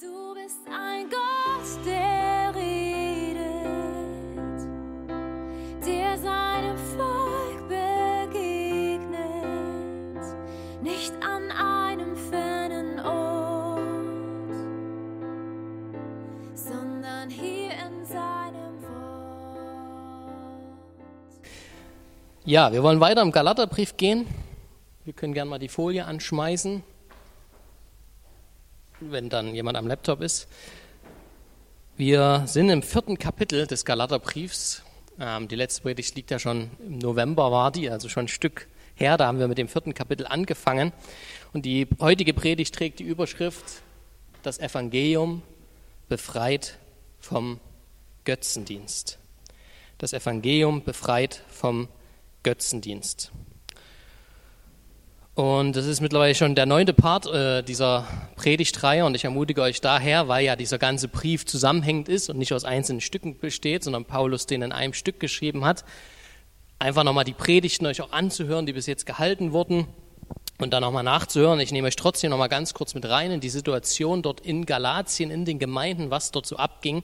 Du bist ein Gott, der redet, der seinem Volk begegnet, nicht an einem fernen Ort, sondern hier in seinem Wort. Ja, wir wollen weiter im Galaterbrief gehen. Wir können gerne mal die Folie anschmeißen, wenn dann jemand am Laptop ist. Wir sind im vierten Kapitel des Galaterbriefs. Ähm, die letzte Predigt liegt ja schon im November, war die, also schon ein Stück her. Da haben wir mit dem vierten Kapitel angefangen. Und die heutige Predigt trägt die Überschrift Das Evangelium befreit vom Götzendienst. Das Evangelium befreit vom Götzendienst. Und das ist mittlerweile schon der neunte Part äh, dieser Predigtreihe und ich ermutige euch daher, weil ja dieser ganze Brief zusammenhängend ist und nicht aus einzelnen Stücken besteht, sondern Paulus den in einem Stück geschrieben hat, einfach nochmal die Predigten euch auch anzuhören, die bis jetzt gehalten wurden und dann nochmal nachzuhören. Ich nehme euch trotzdem nochmal ganz kurz mit rein in die Situation dort in Galatien, in den Gemeinden, was dort so abging.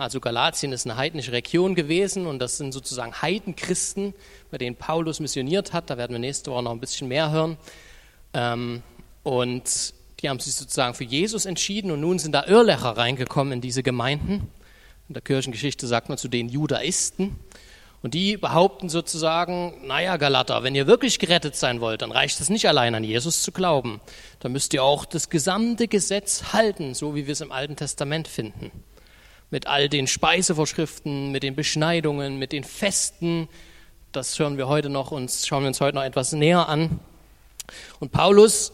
Also Galatien ist eine heidnische Region gewesen und das sind sozusagen Heidenchristen, bei denen Paulus missioniert hat. Da werden wir nächste Woche noch ein bisschen mehr hören. Ähm, und die haben sich sozusagen für Jesus entschieden und nun sind da Irrlehrer reingekommen in diese Gemeinden. In der Kirchengeschichte sagt man zu den Judaisten. Und die behaupten sozusagen, naja, Galater, wenn ihr wirklich gerettet sein wollt, dann reicht es nicht allein an Jesus zu glauben. Dann müsst ihr auch das gesamte Gesetz halten, so wie wir es im Alten Testament finden mit all den Speisevorschriften, mit den Beschneidungen, mit den Festen. Das hören wir heute noch und schauen wir uns heute noch etwas näher an. Und Paulus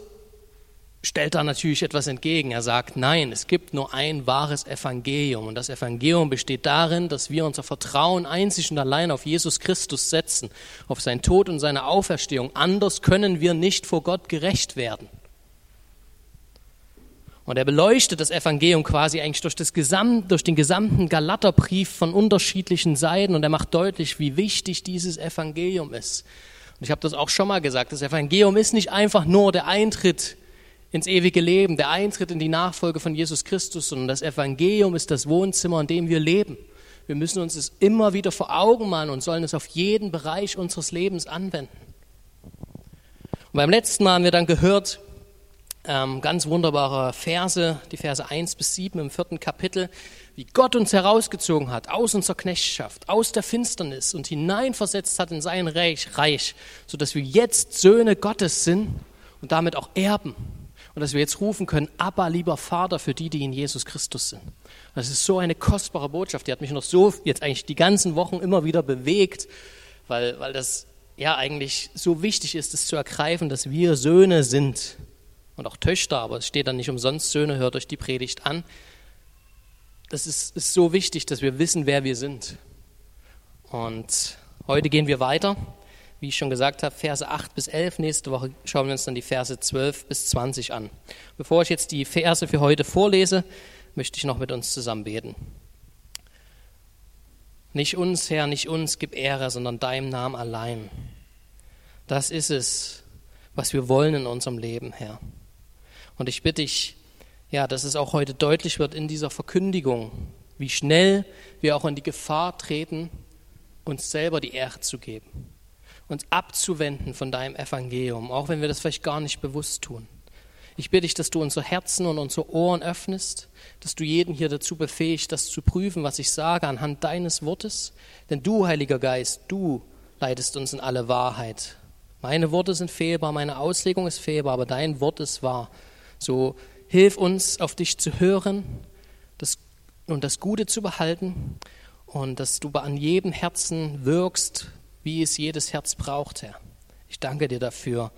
stellt da natürlich etwas entgegen. Er sagt, nein, es gibt nur ein wahres Evangelium. Und das Evangelium besteht darin, dass wir unser Vertrauen einzig und allein auf Jesus Christus setzen, auf sein Tod und seine Auferstehung. Anders können wir nicht vor Gott gerecht werden. Und er beleuchtet das Evangelium quasi eigentlich durch, das Gesamt, durch den gesamten Galaterbrief von unterschiedlichen Seiten und er macht deutlich, wie wichtig dieses Evangelium ist. Und ich habe das auch schon mal gesagt, das Evangelium ist nicht einfach nur der Eintritt ins ewige Leben, der Eintritt in die Nachfolge von Jesus Christus, sondern das Evangelium ist das Wohnzimmer, in dem wir leben. Wir müssen uns es immer wieder vor Augen malen und sollen es auf jeden Bereich unseres Lebens anwenden. Und beim letzten Mal haben wir dann gehört, ähm, ganz wunderbare Verse, die Verse 1 bis 7 im vierten Kapitel, wie Gott uns herausgezogen hat aus unserer Knechtschaft, aus der Finsternis und hineinversetzt hat in sein Reich, Reich, sodass wir jetzt Söhne Gottes sind und damit auch Erben. Und dass wir jetzt rufen können, Abba, lieber Vater, für die, die in Jesus Christus sind. Das ist so eine kostbare Botschaft, die hat mich noch so jetzt eigentlich die ganzen Wochen immer wieder bewegt, weil, weil das ja eigentlich so wichtig ist, es zu ergreifen, dass wir Söhne sind und auch Töchter, aber es steht dann nicht umsonst Söhne, hört euch die Predigt an. Das ist, ist so wichtig, dass wir wissen, wer wir sind. Und heute gehen wir weiter. Wie ich schon gesagt habe, Verse 8 bis 11. Nächste Woche schauen wir uns dann die Verse 12 bis 20 an. Bevor ich jetzt die Verse für heute vorlese, möchte ich noch mit uns zusammen beten. Nicht uns, Herr, nicht uns gib Ehre, sondern deinem Namen allein. Das ist es, was wir wollen in unserem Leben, Herr. Und ich bitte dich, ja, dass es auch heute deutlich wird in dieser Verkündigung, wie schnell wir auch in die Gefahr treten, uns selber die Ehre zu geben, uns abzuwenden von deinem Evangelium, auch wenn wir das vielleicht gar nicht bewusst tun. Ich bitte dich, dass du unsere Herzen und unsere Ohren öffnest, dass du jeden hier dazu befähigst, das zu prüfen, was ich sage, anhand deines Wortes. Denn du, Heiliger Geist, du leitest uns in alle Wahrheit. Meine Worte sind fehlbar, meine Auslegung ist fehlbar, aber dein Wort ist wahr. So hilf uns, auf dich zu hören das, und das Gute zu behalten und dass du an jedem Herzen wirkst, wie es jedes Herz braucht, Herr. Ich danke dir dafür,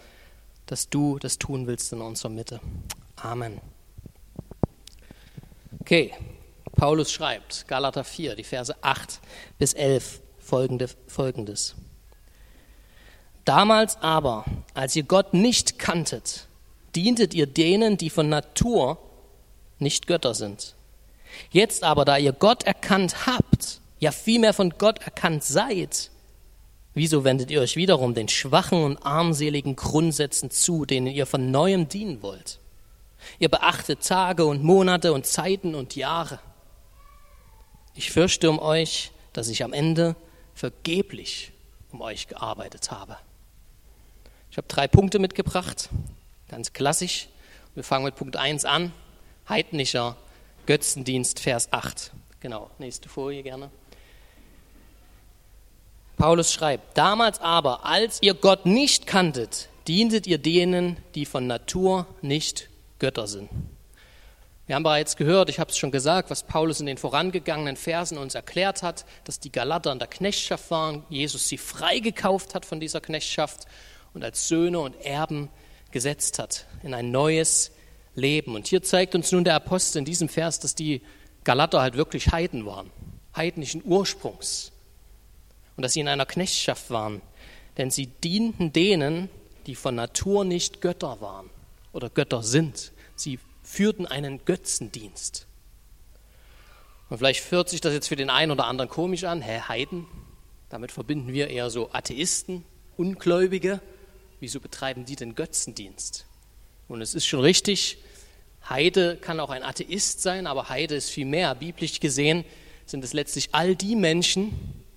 dass du das tun willst in unserer Mitte. Amen. Okay, Paulus schreibt, Galater 4, die Verse 8 bis 11, folgende, folgendes. Damals aber, als ihr Gott nicht kanntet, dientet ihr denen, die von Natur nicht Götter sind. Jetzt aber, da ihr Gott erkannt habt, ja vielmehr von Gott erkannt seid, wieso wendet ihr euch wiederum den schwachen und armseligen Grundsätzen zu, denen ihr von neuem dienen wollt? Ihr beachtet Tage und Monate und Zeiten und Jahre. Ich fürchte um euch, dass ich am Ende vergeblich um euch gearbeitet habe. Ich habe drei Punkte mitgebracht, ganz klassisch. Wir fangen mit Punkt 1 an. Heidnischer Götzendienst, Vers 8. Genau, nächste Folie gerne. Paulus schreibt, damals aber, als ihr Gott nicht kanntet, dientet ihr denen, die von Natur nicht Götter sind. Wir haben bereits gehört, ich habe es schon gesagt, was Paulus in den vorangegangenen Versen uns erklärt hat, dass die Galater in der Knechtschaft waren, Jesus sie freigekauft hat von dieser Knechtschaft und als Söhne und Erben gesetzt hat in ein neues Leben. Und hier zeigt uns nun der Apostel in diesem Vers, dass die Galater halt wirklich Heiden waren, heidnischen Ursprungs. Und dass sie in einer Knechtschaft waren, denn sie dienten denen, die von Natur nicht Götter waren oder Götter sind. Sie führten einen Götzendienst. Und vielleicht hört sich das jetzt für den einen oder anderen komisch an, hä, Heiden? Damit verbinden wir eher so Atheisten, Ungläubige. Wieso betreiben die den Götzendienst? Und es ist schon richtig, Heide kann auch ein Atheist sein, aber Heide ist viel mehr. Biblisch gesehen sind es letztlich all die Menschen,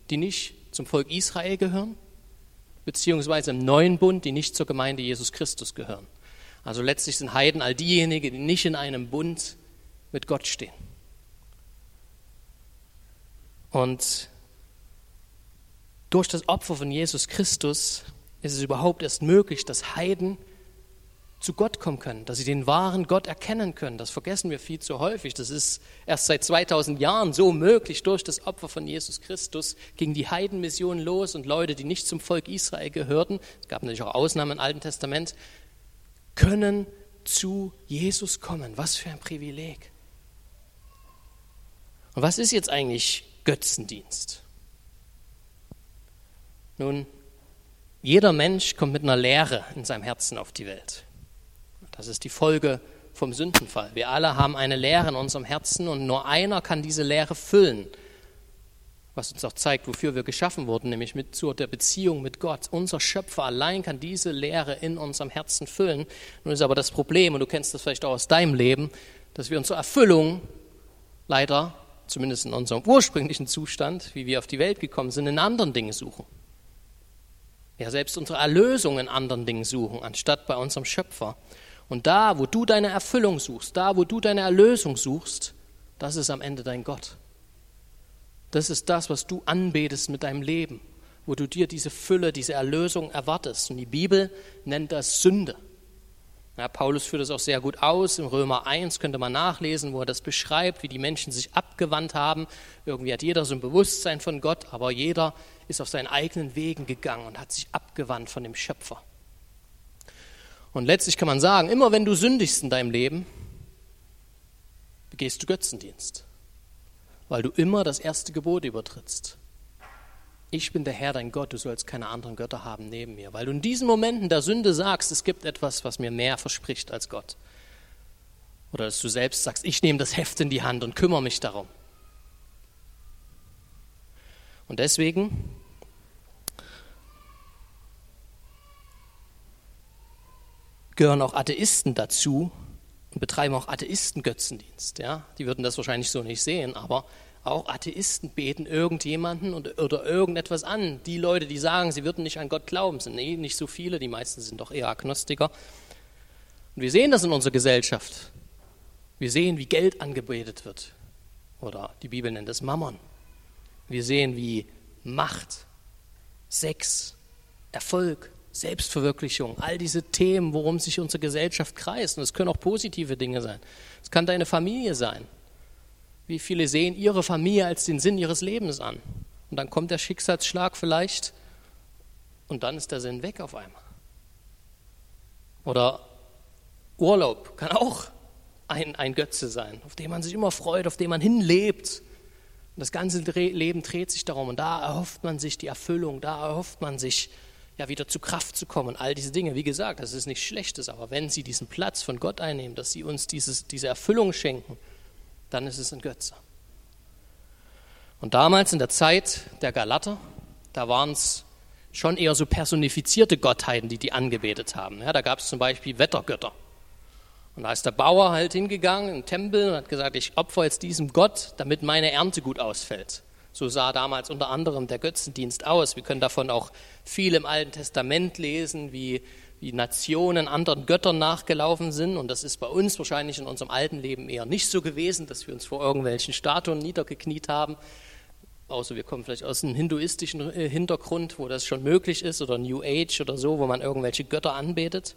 die nicht zum Volk Israel gehören, beziehungsweise im neuen Bund, die nicht zur Gemeinde Jesus Christus gehören. Also letztlich sind Heiden all diejenigen, die nicht in einem Bund mit Gott stehen. Und durch das Opfer von Jesus Christus ist es überhaupt erst möglich, dass Heiden zu Gott kommen können, dass sie den wahren Gott erkennen können. Das vergessen wir viel zu häufig. Das ist erst seit 2000 Jahren so möglich. Durch das Opfer von Jesus Christus ging die Heidenmission los und Leute, die nicht zum Volk Israel gehörten, es gab natürlich auch Ausnahmen im Alten Testament, können zu Jesus kommen. Was für ein Privileg. Und was ist jetzt eigentlich Götzendienst? Nun, jeder Mensch kommt mit einer Lehre in seinem Herzen auf die Welt. Das ist die Folge vom Sündenfall. Wir alle haben eine Lehre in unserem Herzen und nur einer kann diese Lehre füllen. Was uns auch zeigt, wofür wir geschaffen wurden, nämlich mit zur der Beziehung mit Gott. Unser Schöpfer allein kann diese Lehre in unserem Herzen füllen. Nun ist aber das Problem, und du kennst das vielleicht auch aus deinem Leben, dass wir unsere Erfüllung leider, zumindest in unserem ursprünglichen Zustand, wie wir auf die Welt gekommen sind, in anderen Dingen suchen. Ja, selbst unsere Erlösung in anderen Dingen suchen, anstatt bei unserem Schöpfer. Und da, wo du deine Erfüllung suchst, da, wo du deine Erlösung suchst, das ist am Ende dein Gott. Das ist das, was du anbetest mit deinem Leben, wo du dir diese Fülle, diese Erlösung erwartest. Und die Bibel nennt das Sünde. Ja, Paulus führt das auch sehr gut aus. Im Römer 1 könnte man nachlesen, wo er das beschreibt, wie die Menschen sich abgewandt haben. Irgendwie hat jeder so ein Bewusstsein von Gott, aber jeder ist auf seinen eigenen Wegen gegangen und hat sich abgewandt von dem Schöpfer. Und letztlich kann man sagen, immer wenn du sündigst in deinem Leben, begehst du Götzendienst, weil du immer das erste Gebot übertrittst. Ich bin der Herr, dein Gott, du sollst keine anderen Götter haben neben mir, weil du in diesen Momenten der Sünde sagst, es gibt etwas, was mir mehr verspricht als Gott. Oder dass du selbst sagst, ich nehme das Heft in die Hand und kümmere mich darum. Und deswegen gehören auch Atheisten dazu und betreiben auch Atheisten-Götzendienst. Ja? Die würden das wahrscheinlich so nicht sehen, aber auch Atheisten beten irgendjemanden oder irgendetwas an. Die Leute, die sagen, sie würden nicht an Gott glauben, sind eh nicht so viele, die meisten sind doch eher Agnostiker. Und wir sehen das in unserer Gesellschaft. Wir sehen, wie Geld angebetet wird. Oder die Bibel nennt es Mammon. Wir sehen, wie Macht, Sex, Erfolg, Selbstverwirklichung, all diese Themen, worum sich unsere Gesellschaft kreist. Und es können auch positive Dinge sein. Es kann deine Familie sein. Wie viele sehen ihre Familie als den Sinn ihres Lebens an? Und dann kommt der Schicksalsschlag vielleicht und dann ist der Sinn weg auf einmal. Oder Urlaub kann auch ein, ein Götze sein, auf den man sich immer freut, auf den man hinlebt. Und das ganze Leben dreht sich darum und da erhofft man sich die Erfüllung, da erhofft man sich ja, wieder zu Kraft zu kommen. All diese Dinge, wie gesagt, das ist nichts Schlechtes, aber wenn sie diesen Platz von Gott einnehmen, dass sie uns dieses, diese Erfüllung schenken, dann ist es ein Götze. Und damals in der Zeit der Galater, da waren es schon eher so personifizierte Gottheiten, die die angebetet haben. Ja, da gab es zum Beispiel Wettergötter. Und da ist der Bauer halt hingegangen im Tempel und hat gesagt, ich opfer jetzt diesem Gott, damit meine Ernte gut ausfällt. So sah damals unter anderem der Götzendienst aus. Wir können davon auch viel im Alten Testament lesen, wie, wie Nationen anderen Göttern nachgelaufen sind. Und das ist bei uns wahrscheinlich in unserem alten Leben eher nicht so gewesen, dass wir uns vor irgendwelchen Statuen niedergekniet haben. Außer wir kommen vielleicht aus einem hinduistischen äh, Hintergrund, wo das schon möglich ist, oder New Age oder so, wo man irgendwelche Götter anbetet.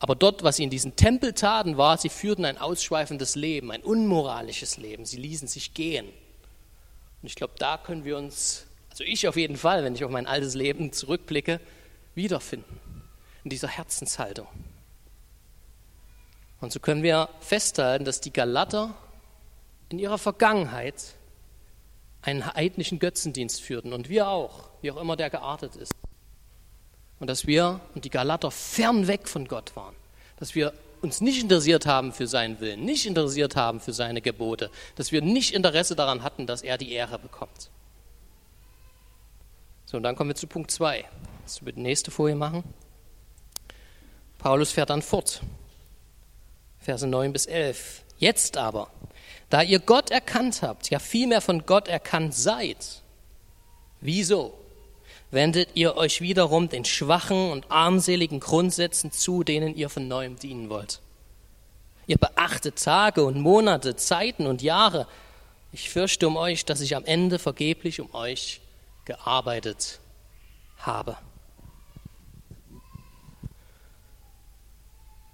Aber dort, was sie in diesen Tempel taten, war, sie führten ein ausschweifendes Leben, ein unmoralisches Leben. Sie ließen sich gehen. Und ich glaube, da können wir uns, also ich auf jeden Fall, wenn ich auf mein altes Leben zurückblicke, wiederfinden. In dieser Herzenshaltung. Und so können wir festhalten, dass die Galater in ihrer Vergangenheit einen heidnischen Götzendienst führten und wir auch, wie auch immer der geartet ist. Und dass wir und die Galater fernweg von Gott waren. Dass wir uns nicht interessiert haben für seinen Willen, nicht interessiert haben für seine Gebote, dass wir nicht Interesse daran hatten, dass er die Ehre bekommt. So, und dann kommen wir zu Punkt 2. Das wird die nächste Folie machen. Paulus fährt dann fort. Verse 9 bis 11. Jetzt aber, da ihr Gott erkannt habt, ja vielmehr von Gott erkannt seid, wieso wendet ihr euch wiederum den schwachen und armseligen Grundsätzen zu, denen ihr von neuem dienen wollt. Ihr beachtet Tage und Monate, Zeiten und Jahre. Ich fürchte um euch, dass ich am Ende vergeblich um euch gearbeitet habe.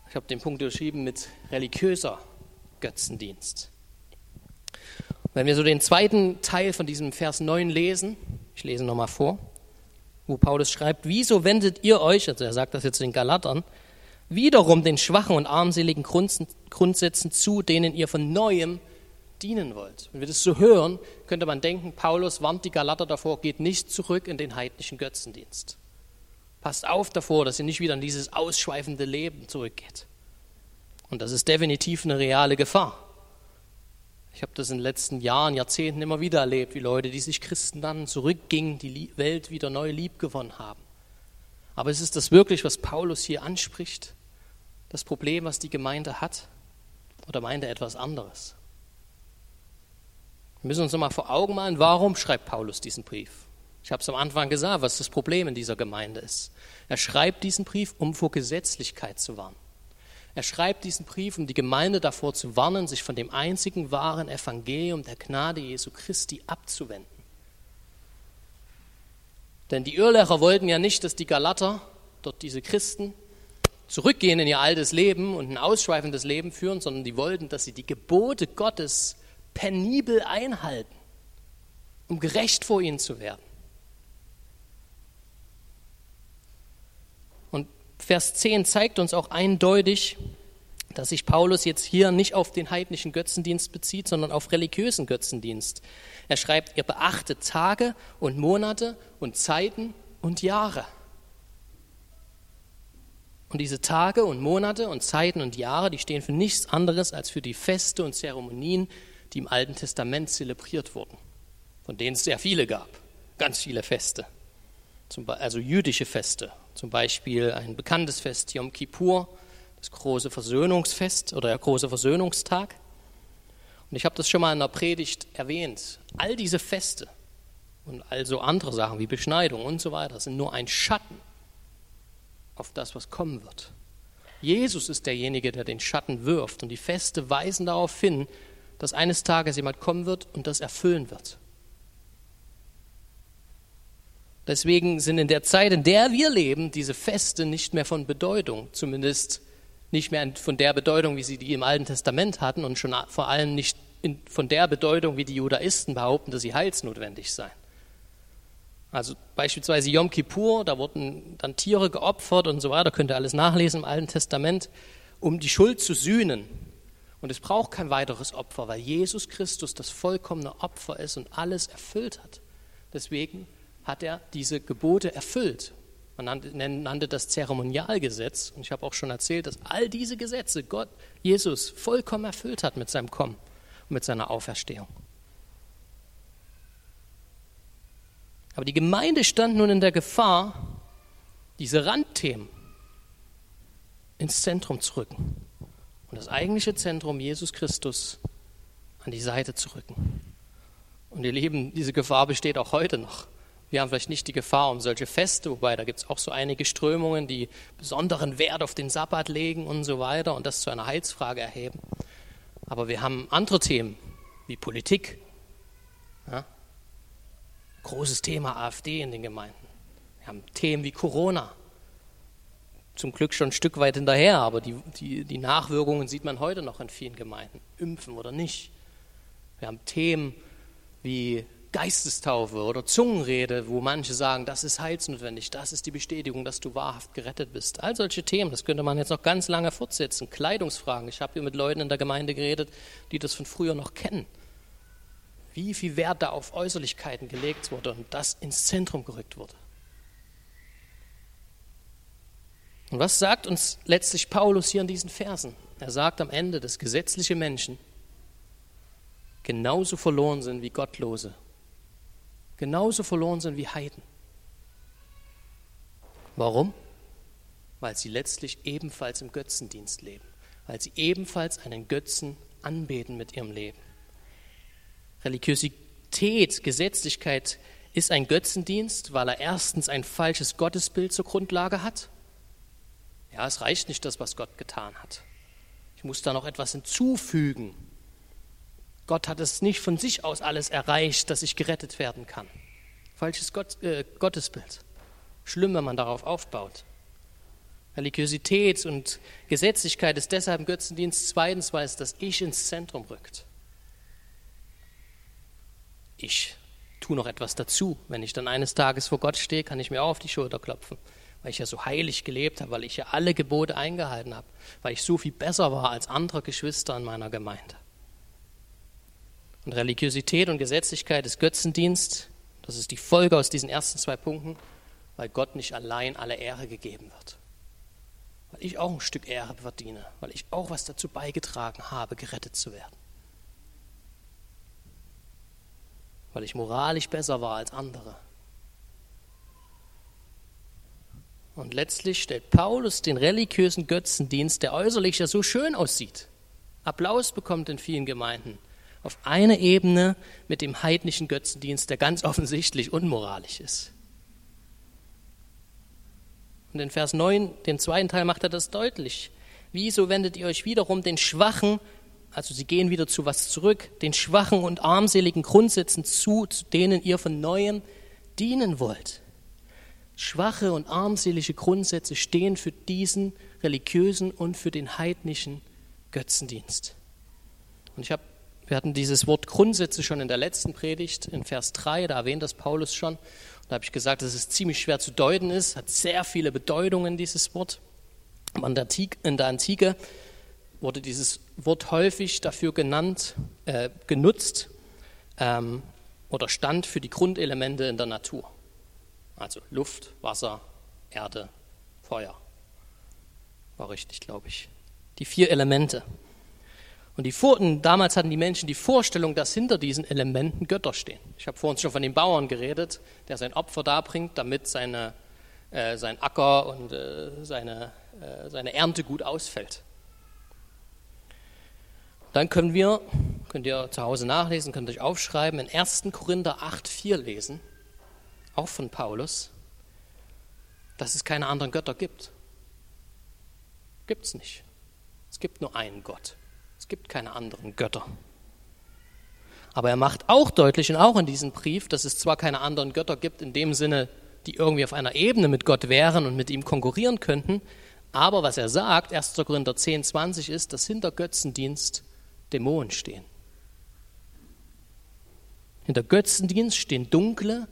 Ich habe den Punkt geschrieben mit religiöser Götzendienst. Wenn wir so den zweiten Teil von diesem Vers 9 lesen, ich lese nochmal vor, wo Paulus schreibt, wieso wendet ihr euch, also er sagt das jetzt den Galatern, wiederum den schwachen und armseligen Grundsätzen zu, denen ihr von neuem dienen wollt. Wenn wir das so hören, könnte man denken, Paulus warnt die Galater davor, geht nicht zurück in den heidnischen Götzendienst. Passt auf davor, dass ihr nicht wieder in dieses ausschweifende Leben zurückgeht. Und das ist definitiv eine reale Gefahr. Ich habe das in den letzten Jahren, Jahrzehnten immer wieder erlebt, wie Leute, die sich Christen nannten, zurückgingen, die Welt wieder neu lieb gewonnen haben. Aber ist es das wirklich, was Paulus hier anspricht? Das Problem, was die Gemeinde hat? Oder meint er etwas anderes? Wir müssen uns nochmal vor Augen malen, warum schreibt Paulus diesen Brief? Ich habe es am Anfang gesagt, was das Problem in dieser Gemeinde ist. Er schreibt diesen Brief, um vor Gesetzlichkeit zu warnen. Er schreibt diesen Brief, um die Gemeinde davor zu warnen, sich von dem einzigen wahren Evangelium der Gnade Jesu Christi abzuwenden. Denn die Irrlehrer wollten ja nicht, dass die Galater, dort diese Christen, zurückgehen in ihr altes Leben und ein ausschweifendes Leben führen, sondern die wollten, dass sie die Gebote Gottes penibel einhalten, um gerecht vor ihnen zu werden. Vers 10 zeigt uns auch eindeutig, dass sich Paulus jetzt hier nicht auf den heidnischen Götzendienst bezieht, sondern auf religiösen Götzendienst. Er schreibt, ihr beachtet Tage und Monate und Zeiten und Jahre. Und diese Tage und Monate und Zeiten und Jahre, die stehen für nichts anderes als für die Feste und Zeremonien, die im Alten Testament zelebriert wurden, von denen es sehr viele gab, ganz viele Feste, also jüdische Feste, zum Beispiel ein bekanntes Fest, Yom Kippur, das große Versöhnungsfest oder der große Versöhnungstag. Und ich habe das schon mal in der Predigt erwähnt. All diese Feste und also andere Sachen wie Beschneidung und so weiter sind nur ein Schatten auf das, was kommen wird. Jesus ist derjenige, der den Schatten wirft und die Feste weisen darauf hin, dass eines Tages jemand kommen wird und das erfüllen wird. Deswegen sind in der Zeit, in der wir leben, diese Feste nicht mehr von Bedeutung, zumindest nicht mehr von der Bedeutung, wie sie die im Alten Testament hatten und schon vor allem nicht von der Bedeutung, wie die Judaisten behaupten, dass sie heilsnotwendig seien. Also beispielsweise Yom Kippur, da wurden dann Tiere geopfert und so weiter, könnt ihr alles nachlesen im Alten Testament, um die Schuld zu sühnen. Und es braucht kein weiteres Opfer, weil Jesus Christus das vollkommene Opfer ist und alles erfüllt hat. Deswegen hat er diese Gebote erfüllt. Man nannte, nannte das Zeremonialgesetz. Und ich habe auch schon erzählt, dass all diese Gesetze Gott, Jesus, vollkommen erfüllt hat mit seinem Kommen und mit seiner Auferstehung. Aber die Gemeinde stand nun in der Gefahr, diese Randthemen ins Zentrum zu rücken und das eigentliche Zentrum Jesus Christus an die Seite zu rücken. Und ihr Lieben, diese Gefahr besteht auch heute noch. Wir haben vielleicht nicht die Gefahr um solche Feste, wobei da gibt es auch so einige Strömungen, die besonderen Wert auf den Sabbat legen und so weiter und das zu einer Heilsfrage erheben. Aber wir haben andere Themen wie Politik. Ja? Großes Thema AfD in den Gemeinden. Wir haben Themen wie Corona. Zum Glück schon ein Stück weit hinterher, aber die, die, die Nachwirkungen sieht man heute noch in vielen Gemeinden. Impfen oder nicht. Wir haben Themen wie Geistestaufe oder Zungenrede, wo manche sagen, das ist heilsnotwendig, das ist die Bestätigung, dass du wahrhaft gerettet bist. All solche Themen, das könnte man jetzt noch ganz lange fortsetzen. Kleidungsfragen. Ich habe hier mit Leuten in der Gemeinde geredet, die das von früher noch kennen. Wie viel Wert da auf Äußerlichkeiten gelegt wurde und das ins Zentrum gerückt wurde. Und was sagt uns letztlich Paulus hier in diesen Versen? Er sagt am Ende, dass gesetzliche Menschen genauso verloren sind wie Gottlose genauso verloren sind wie Heiden. Warum? Weil sie letztlich ebenfalls im Götzendienst leben, weil sie ebenfalls einen Götzen anbeten mit ihrem Leben. Religiosität, Gesetzlichkeit ist ein Götzendienst, weil er erstens ein falsches Gottesbild zur Grundlage hat. Ja, es reicht nicht das, was Gott getan hat. Ich muss da noch etwas hinzufügen, Gott hat es nicht von sich aus alles erreicht, dass ich gerettet werden kann. Falsches Gott, äh, Gottesbild. Schlimm, wenn man darauf aufbaut. Religiosität und Gesetzlichkeit ist deshalb im Götzendienst zweitens, weil es das Ich ins Zentrum rückt. Ich tue noch etwas dazu. Wenn ich dann eines Tages vor Gott stehe, kann ich mir auch auf die Schulter klopfen, weil ich ja so heilig gelebt habe, weil ich ja alle Gebote eingehalten habe, weil ich so viel besser war als andere Geschwister in meiner Gemeinde. Und Religiosität und Gesetzlichkeit ist Götzendienst. Das ist die Folge aus diesen ersten zwei Punkten, weil Gott nicht allein alle Ehre gegeben wird. Weil ich auch ein Stück Ehre verdiene, weil ich auch was dazu beigetragen habe, gerettet zu werden. Weil ich moralisch besser war als andere. Und letztlich stellt Paulus den religiösen Götzendienst, der äußerlich ja so schön aussieht, Applaus bekommt in vielen Gemeinden, auf eine Ebene mit dem heidnischen Götzendienst, der ganz offensichtlich unmoralisch ist. Und in Vers 9, dem zweiten Teil, macht er das deutlich. Wieso wendet ihr euch wiederum den schwachen, also sie gehen wieder zu was zurück, den schwachen und armseligen Grundsätzen zu, zu denen ihr von neuem dienen wollt? Schwache und armselige Grundsätze stehen für diesen religiösen und für den heidnischen Götzendienst. Und ich habe wir hatten dieses Wort Grundsätze schon in der letzten Predigt, in Vers 3, da erwähnt das Paulus schon. Da habe ich gesagt, dass es ziemlich schwer zu deuten ist, hat sehr viele Bedeutungen, dieses Wort. In der Antike wurde dieses Wort häufig dafür genannt, äh, genutzt ähm, oder stand für die Grundelemente in der Natur. Also Luft, Wasser, Erde, Feuer. War richtig, glaube ich. Die vier Elemente. Und die damals hatten die Menschen die Vorstellung, dass hinter diesen Elementen Götter stehen. Ich habe vorhin schon von dem Bauern geredet, der sein Opfer darbringt, damit seine, äh, sein Acker und äh, seine, äh, seine Ernte gut ausfällt. Dann können wir, könnt ihr zu Hause nachlesen, könnt euch aufschreiben, in 1. Korinther 8,4 lesen, auch von Paulus, dass es keine anderen Götter gibt. Gibt es nicht. Es gibt nur einen Gott. Gibt keine anderen Götter. Aber er macht auch deutlich und auch in diesem Brief, dass es zwar keine anderen Götter gibt in dem Sinne, die irgendwie auf einer Ebene mit Gott wären und mit ihm konkurrieren könnten, aber was er sagt, 1. Korinther 10, 20 ist, dass hinter Götzendienst Dämonen stehen. Hinter Götzendienst stehen dunkle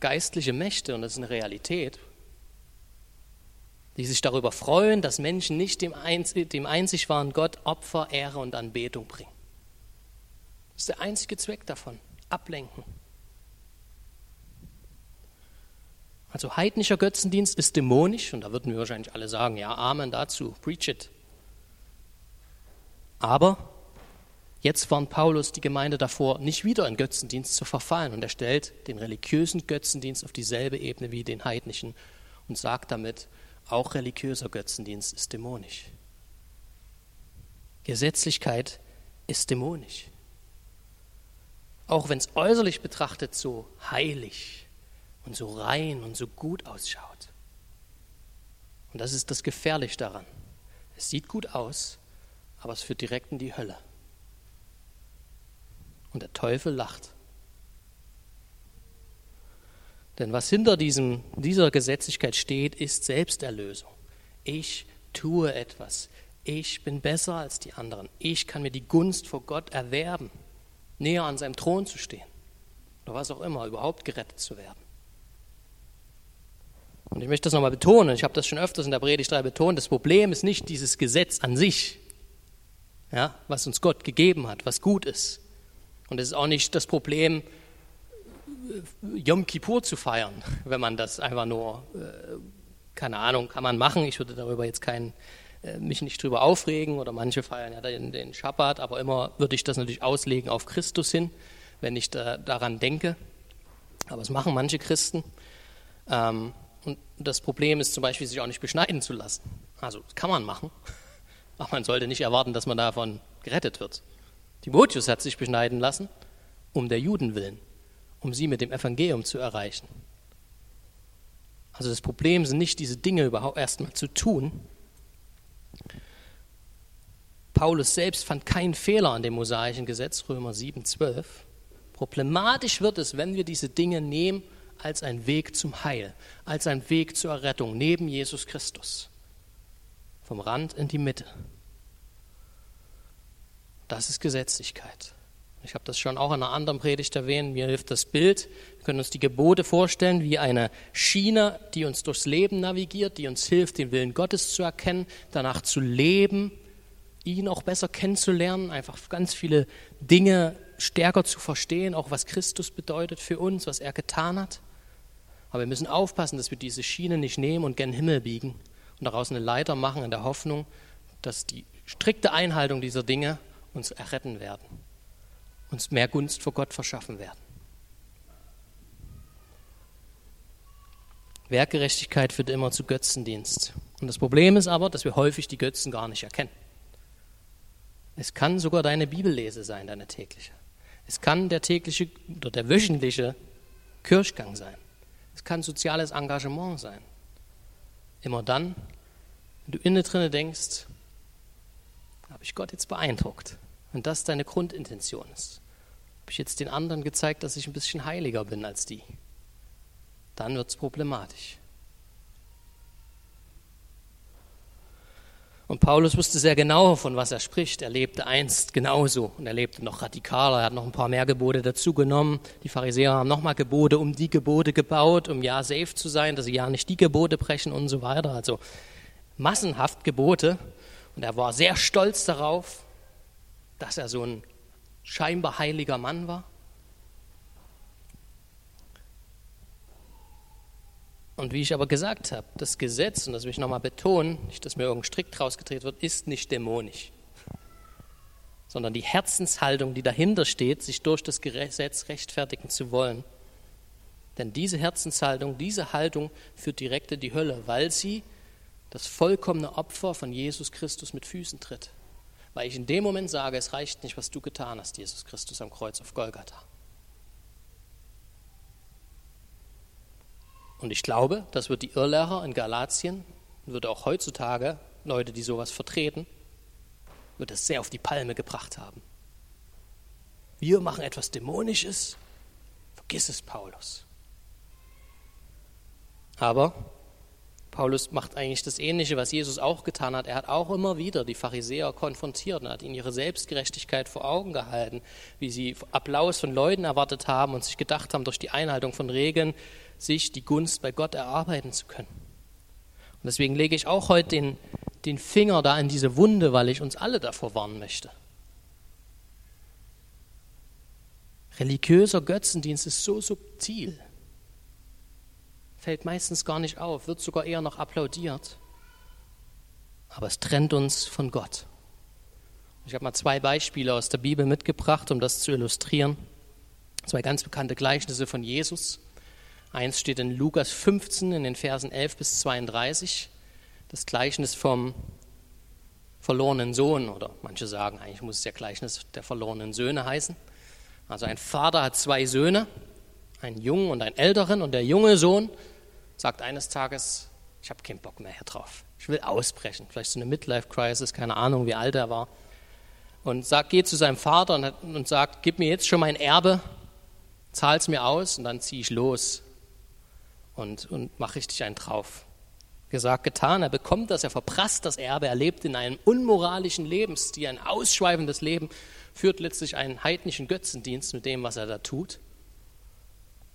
geistliche Mächte und das ist eine Realität die sich darüber freuen, dass Menschen nicht dem, einzig, dem einzig wahren Gott Opfer, Ehre und Anbetung bringen. Das ist der einzige Zweck davon, ablenken. Also heidnischer Götzendienst ist dämonisch und da würden wir wahrscheinlich alle sagen, ja, Amen dazu, preach it. Aber jetzt warnt Paulus die Gemeinde davor, nicht wieder in Götzendienst zu verfallen und er stellt den religiösen Götzendienst auf dieselbe Ebene wie den heidnischen und sagt damit, auch religiöser Götzendienst ist dämonisch. Gesetzlichkeit ist dämonisch. Auch wenn es äußerlich betrachtet so heilig und so rein und so gut ausschaut. Und das ist das Gefährliche daran. Es sieht gut aus, aber es führt direkt in die Hölle. Und der Teufel lacht. Denn was hinter diesem, dieser Gesetzlichkeit steht, ist Selbsterlösung. Ich tue etwas. Ich bin besser als die anderen. Ich kann mir die Gunst vor Gott erwerben, näher an seinem Thron zu stehen. Oder was auch immer, überhaupt gerettet zu werden. Und ich möchte das nochmal betonen, ich habe das schon öfters in der Predigt 3 betont, das Problem ist nicht dieses Gesetz an sich, ja, was uns Gott gegeben hat, was gut ist. Und es ist auch nicht das Problem, Yom Kippur zu feiern, wenn man das einfach nur, äh, keine Ahnung, kann man machen. Ich würde darüber jetzt keinen, äh, mich nicht drüber aufregen oder manche feiern ja den, den Schabbat, aber immer würde ich das natürlich auslegen auf Christus hin, wenn ich da, daran denke. Aber es machen manche Christen. Ähm, und das Problem ist zum Beispiel, sich auch nicht beschneiden zu lassen. Also, das kann man machen, aber man sollte nicht erwarten, dass man davon gerettet wird. Timotheus hat sich beschneiden lassen, um der Juden willen um sie mit dem Evangelium zu erreichen. Also das Problem sind nicht diese Dinge überhaupt erstmal zu tun. Paulus selbst fand keinen Fehler an dem mosaischen Gesetz, Römer 7, 12. Problematisch wird es, wenn wir diese Dinge nehmen als ein Weg zum Heil, als ein Weg zur Errettung neben Jesus Christus. Vom Rand in die Mitte. Das ist Gesetzlichkeit. Ich habe das schon auch in einer anderen Predigt erwähnt. Mir hilft das Bild. Wir können uns die Gebote vorstellen wie eine Schiene, die uns durchs Leben navigiert, die uns hilft, den Willen Gottes zu erkennen, danach zu leben, ihn auch besser kennenzulernen, einfach ganz viele Dinge stärker zu verstehen, auch was Christus bedeutet für uns, was er getan hat. Aber wir müssen aufpassen, dass wir diese Schiene nicht nehmen und gen Himmel biegen und daraus eine Leiter machen in der Hoffnung, dass die strikte Einhaltung dieser Dinge uns erretten werden uns mehr Gunst vor Gott verschaffen werden. Werkgerechtigkeit führt immer zu Götzendienst. Und das Problem ist aber, dass wir häufig die Götzen gar nicht erkennen. Es kann sogar deine Bibellese sein, deine tägliche. Es kann der tägliche oder der wöchentliche Kirchgang sein. Es kann soziales Engagement sein. Immer dann, wenn du innen drinne denkst, habe ich Gott jetzt beeindruckt? Wenn das deine Grundintention ist, habe ich jetzt den anderen gezeigt, dass ich ein bisschen heiliger bin als die, dann wird es problematisch. Und Paulus wusste sehr genau, von was er spricht. Er lebte einst genauso und er lebte noch radikaler. Er hat noch ein paar mehr Gebote dazugenommen. Die Pharisäer haben nochmal Gebote um die Gebote gebaut, um ja safe zu sein, dass sie ja nicht die Gebote brechen und so weiter. Also massenhaft Gebote. Und er war sehr stolz darauf, dass er so ein scheinbar heiliger Mann war. Und wie ich aber gesagt habe, das Gesetz, und das will ich nochmal betonen, nicht, dass mir irgendein Strick draus gedreht wird, ist nicht dämonisch, sondern die Herzenshaltung, die dahinter steht, sich durch das Gesetz rechtfertigen zu wollen. Denn diese Herzenshaltung, diese Haltung führt direkt in die Hölle, weil sie das vollkommene Opfer von Jesus Christus mit Füßen tritt weil ich in dem Moment sage, es reicht nicht, was du getan hast, Jesus Christus am Kreuz auf Golgatha. Und ich glaube, das wird die Irrlehrer in Galatien, wird auch heutzutage Leute, die sowas vertreten, wird das sehr auf die Palme gebracht haben. Wir machen etwas Dämonisches, vergiss es, Paulus. Aber Paulus macht eigentlich das Ähnliche, was Jesus auch getan hat. Er hat auch immer wieder die Pharisäer konfrontiert und hat ihnen ihre Selbstgerechtigkeit vor Augen gehalten, wie sie Applaus von Leuten erwartet haben und sich gedacht haben, durch die Einhaltung von Regeln sich die Gunst bei Gott erarbeiten zu können. Und deswegen lege ich auch heute den, den Finger da in diese Wunde, weil ich uns alle davor warnen möchte. Religiöser Götzendienst ist so subtil fällt meistens gar nicht auf, wird sogar eher noch applaudiert. Aber es trennt uns von Gott. Ich habe mal zwei Beispiele aus der Bibel mitgebracht, um das zu illustrieren. Zwei ganz bekannte Gleichnisse von Jesus. Eins steht in Lukas 15 in den Versen 11 bis 32. Das Gleichnis vom verlorenen Sohn oder manche sagen, eigentlich muss es ja Gleichnis der verlorenen Söhne heißen. Also ein Vater hat zwei Söhne, einen jungen und einen älteren und der junge Sohn sagt eines Tages, ich habe keinen Bock mehr hier drauf. Ich will ausbrechen. Vielleicht so eine Midlife-Crisis, keine Ahnung, wie alt er war. Und sagt, geht zu seinem Vater und, und sagt, gib mir jetzt schon mein Erbe, zahl es mir aus und dann ziehe ich los und, und mache richtig einen drauf. Gesagt, getan, er bekommt das, er verprasst das Erbe, er lebt in einem unmoralischen Lebensstil, ein ausschweifendes Leben, führt letztlich einen heidnischen Götzendienst mit dem, was er da tut.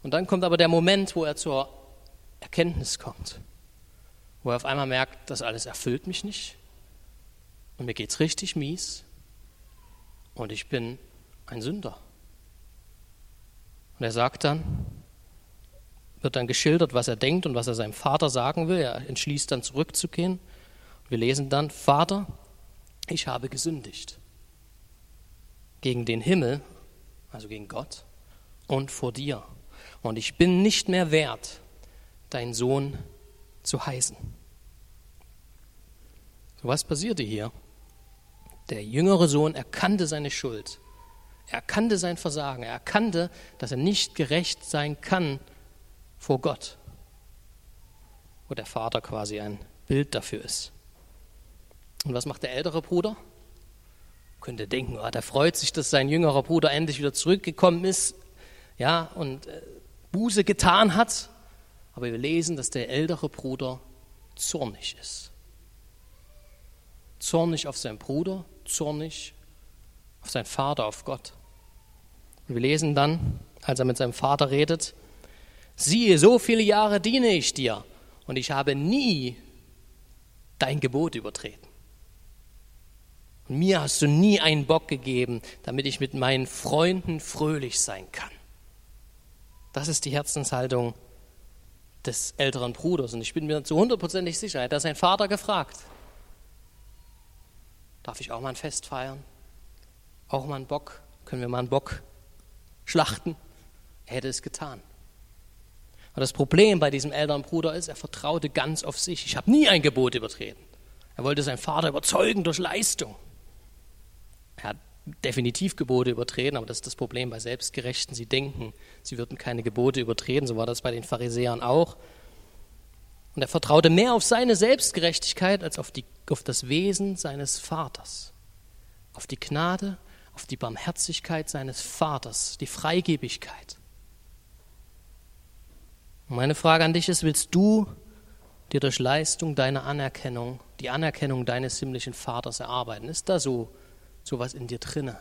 Und dann kommt aber der Moment, wo er zur Erkenntnis kommt, wo er auf einmal merkt, das alles erfüllt mich nicht und mir geht es richtig mies und ich bin ein Sünder. Und er sagt dann, wird dann geschildert, was er denkt und was er seinem Vater sagen will. Er entschließt dann zurückzugehen. Wir lesen dann, Vater, ich habe gesündigt gegen den Himmel, also gegen Gott, und vor dir. Und ich bin nicht mehr wert, dein Sohn zu heißen. So was passierte hier? Der jüngere Sohn erkannte seine Schuld. Er erkannte sein Versagen. Er erkannte, dass er nicht gerecht sein kann vor Gott, wo der Vater quasi ein Bild dafür ist. Und was macht der ältere Bruder? Könnte denken, oh, der freut sich, dass sein jüngerer Bruder endlich wieder zurückgekommen ist, ja, und äh, Buße getan hat. Aber wir lesen, dass der ältere Bruder zornig ist. Zornig auf seinen Bruder, zornig auf seinen Vater, auf Gott. Und wir lesen dann, als er mit seinem Vater redet, siehe, so viele Jahre diene ich dir und ich habe nie dein Gebot übertreten. Und mir hast du nie einen Bock gegeben, damit ich mit meinen Freunden fröhlich sein kann. Das ist die Herzenshaltung des älteren Bruders. Und ich bin mir zu hundertprozentig sicher, er hat sein Vater gefragt. Darf ich auch mal ein Fest feiern? Auch mal einen Bock? Können wir mal einen Bock schlachten? Er hätte es getan. Aber das Problem bei diesem älteren Bruder ist, er vertraute ganz auf sich. Ich habe nie ein Gebot übertreten. Er wollte seinen Vater überzeugen durch Leistung. Definitiv Gebote übertreten, aber das ist das Problem bei Selbstgerechten. Sie denken, sie würden keine Gebote übertreten. So war das bei den Pharisäern auch. Und er vertraute mehr auf seine Selbstgerechtigkeit als auf, die, auf das Wesen seines Vaters. Auf die Gnade, auf die Barmherzigkeit seines Vaters, die Freigebigkeit. Und meine Frage an dich ist, willst du dir durch Leistung deine Anerkennung, die Anerkennung deines himmlischen Vaters erarbeiten? Ist da so sowas in dir drinne?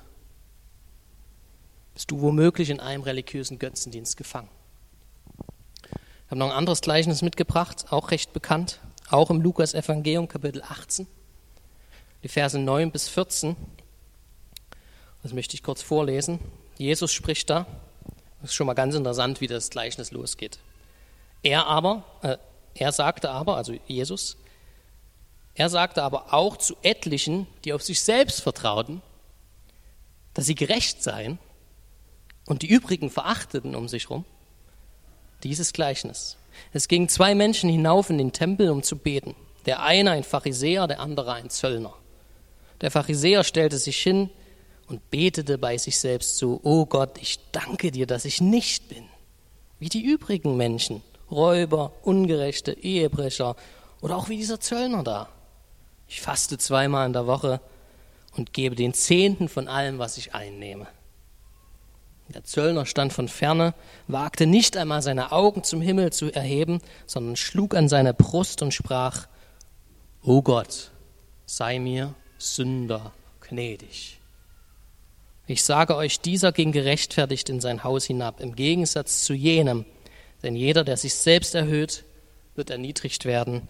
Bist du womöglich in einem religiösen Götzendienst gefangen? Ich habe noch ein anderes Gleichnis mitgebracht, auch recht bekannt, auch im Lukas Evangelium Kapitel 18, die Verse 9 bis 14. Das möchte ich kurz vorlesen. Jesus spricht da. Das ist schon mal ganz interessant, wie das Gleichnis losgeht. Er aber, äh, er sagte aber, also Jesus, er sagte aber auch zu etlichen, die auf sich selbst vertrauten, dass sie gerecht seien und die übrigen verachteten um sich herum, dieses Gleichnis. Es gingen zwei Menschen hinauf in den Tempel, um zu beten. Der eine ein Pharisäer, der andere ein Zöllner. Der Pharisäer stellte sich hin und betete bei sich selbst so, O Gott, ich danke dir, dass ich nicht bin wie die übrigen Menschen, Räuber, Ungerechte, Ehebrecher oder auch wie dieser Zöllner da. Ich faste zweimal in der Woche und gebe den Zehnten von allem, was ich einnehme. Der Zöllner stand von ferne, wagte nicht einmal seine Augen zum Himmel zu erheben, sondern schlug an seine Brust und sprach, O Gott, sei mir Sünder gnädig. Ich sage euch, dieser ging gerechtfertigt in sein Haus hinab, im Gegensatz zu jenem, denn jeder, der sich selbst erhöht, wird erniedrigt werden.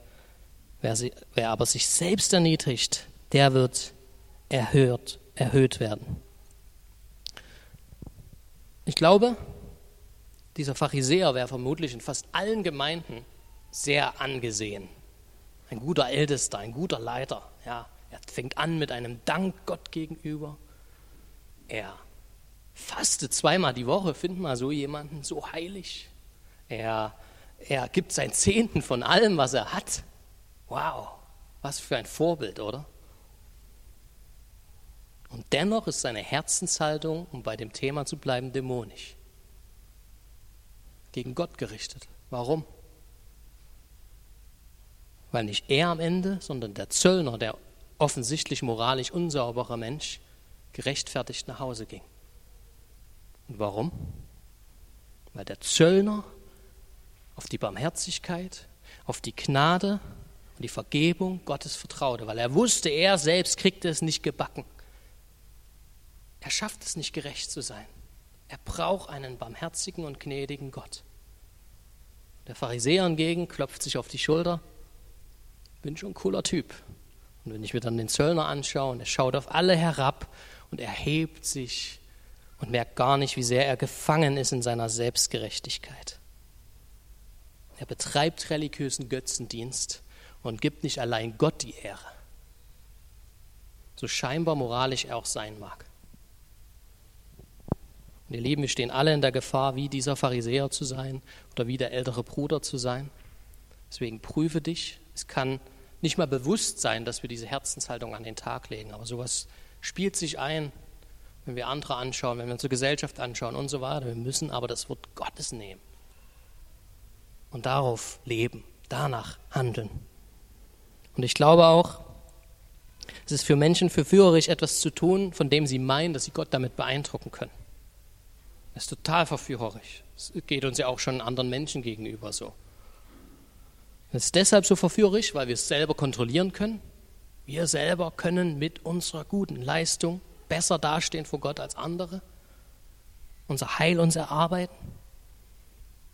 Wer, sie, wer aber sich selbst erniedrigt, der wird erhöht, erhöht werden. Ich glaube, dieser Pharisäer wäre vermutlich in fast allen Gemeinden sehr angesehen. Ein guter Ältester, ein guter Leiter. Ja, er fängt an mit einem Dank Gott gegenüber. Er fastet zweimal die Woche, findet mal so jemanden so heilig. Er, er gibt sein Zehnten von allem, was er hat. Wow, was für ein Vorbild, oder? Und dennoch ist seine Herzenshaltung, um bei dem Thema zu bleiben, dämonisch. Gegen Gott gerichtet. Warum? Weil nicht er am Ende, sondern der Zöllner, der offensichtlich moralisch unsaubere Mensch, gerechtfertigt nach Hause ging. Und warum? Weil der Zöllner auf die Barmherzigkeit, auf die Gnade und die Vergebung Gottes vertraute, weil er wusste, er selbst kriegt es nicht gebacken. Er schafft es nicht gerecht zu sein. Er braucht einen barmherzigen und gnädigen Gott. Der Pharisäer hingegen klopft sich auf die Schulter. Bin schon ein cooler Typ. Und wenn ich mir dann den Zöllner anschaue, und er schaut auf alle herab und erhebt sich und merkt gar nicht, wie sehr er gefangen ist in seiner Selbstgerechtigkeit. Er betreibt religiösen Götzendienst und gibt nicht allein Gott die Ehre, so scheinbar moralisch er auch sein mag. Und ihr Lieben, wir stehen alle in der Gefahr, wie dieser Pharisäer zu sein oder wie der ältere Bruder zu sein. Deswegen prüfe dich. Es kann nicht mal bewusst sein, dass wir diese Herzenshaltung an den Tag legen, aber sowas spielt sich ein, wenn wir andere anschauen, wenn wir unsere Gesellschaft anschauen und so weiter. Wir müssen aber das Wort Gottes nehmen und darauf leben, danach handeln. Und ich glaube auch, es ist für Menschen verführerisch, etwas zu tun, von dem sie meinen, dass sie Gott damit beeindrucken können. Das ist total verführerisch. Es geht uns ja auch schon anderen Menschen gegenüber so. Es ist deshalb so verführerisch, weil wir es selber kontrollieren können. Wir selber können mit unserer guten Leistung besser dastehen vor Gott als andere, unser Heil uns erarbeiten.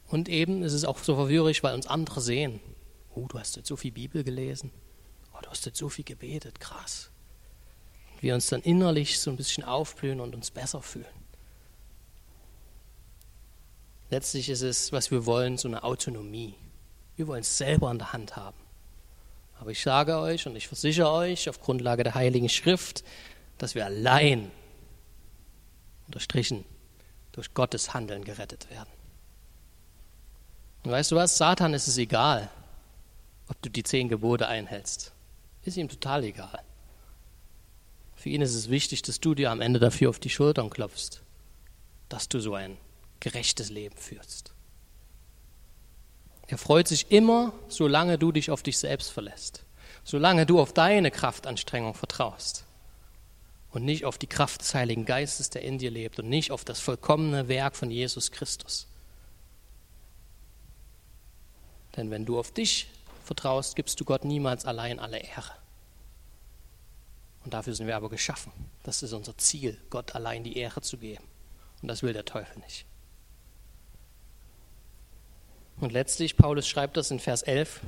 Und eben ist es auch so verwirrend, weil uns andere sehen. Oh, du hast jetzt so viel Bibel gelesen. Oh, du hast jetzt so viel gebetet. Krass. Und wir uns dann innerlich so ein bisschen aufblühen und uns besser fühlen. Letztlich ist es, was wir wollen, so eine Autonomie. Wir wollen es selber in der Hand haben. Aber ich sage euch und ich versichere euch auf Grundlage der Heiligen Schrift, dass wir allein, unterstrichen, durch Gottes Handeln gerettet werden. Und weißt du was? Satan ist es egal, ob du die zehn Gebote einhältst. Ist ihm total egal. Für ihn ist es wichtig, dass du dir am Ende dafür auf die Schultern klopfst, dass du so ein gerechtes Leben führst. Er freut sich immer, solange du dich auf dich selbst verlässt, solange du auf deine Kraftanstrengung vertraust und nicht auf die Kraft des Heiligen Geistes, der in dir lebt und nicht auf das vollkommene Werk von Jesus Christus. Denn wenn du auf dich vertraust, gibst du Gott niemals allein alle Ehre. Und dafür sind wir aber geschaffen. Das ist unser Ziel, Gott allein die Ehre zu geben. Und das will der Teufel nicht. Und letztlich, Paulus schreibt das in Vers 11,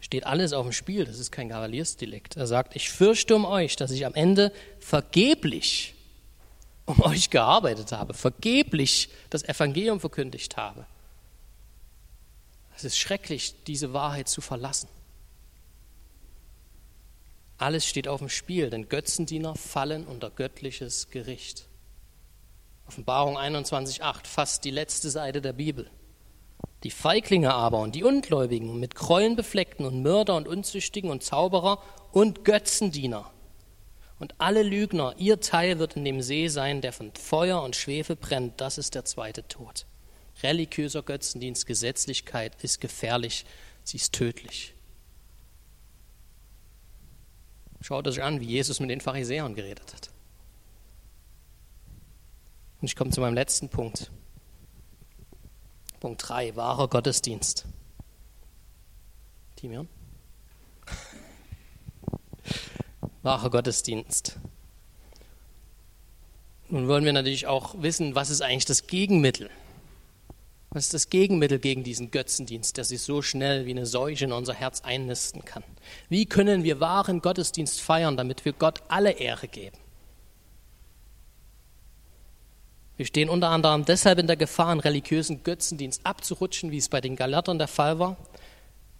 steht alles auf dem Spiel, das ist kein Kavaliersdelikt. Er sagt, ich fürchte um euch, dass ich am Ende vergeblich um euch gearbeitet habe, vergeblich das Evangelium verkündigt habe. Es ist schrecklich, diese Wahrheit zu verlassen. Alles steht auf dem Spiel, denn Götzendiener fallen unter göttliches Gericht. Offenbarung 21.8, fast die letzte Seite der Bibel. Die Feiglinge aber und die Ungläubigen mit Gräueln befleckten und Mörder und Unzüchtigen und Zauberer und Götzendiener und alle Lügner, ihr Teil wird in dem See sein, der von Feuer und Schwefel brennt. Das ist der zweite Tod. Religiöser Götzendienst, Gesetzlichkeit ist gefährlich, sie ist tödlich. Schaut euch an, wie Jesus mit den Pharisäern geredet hat. Und ich komme zu meinem letzten Punkt. Punkt 3, wahrer Gottesdienst. Timian? Wahrer Gottesdienst. Nun wollen wir natürlich auch wissen, was ist eigentlich das Gegenmittel? Was ist das Gegenmittel gegen diesen Götzendienst, der sich so schnell wie eine Seuche in unser Herz einnisten kann? Wie können wir wahren Gottesdienst feiern, damit wir Gott alle Ehre geben? Wir stehen unter anderem deshalb in der Gefahr, in religiösen Götzendienst abzurutschen, wie es bei den Galatern der Fall war,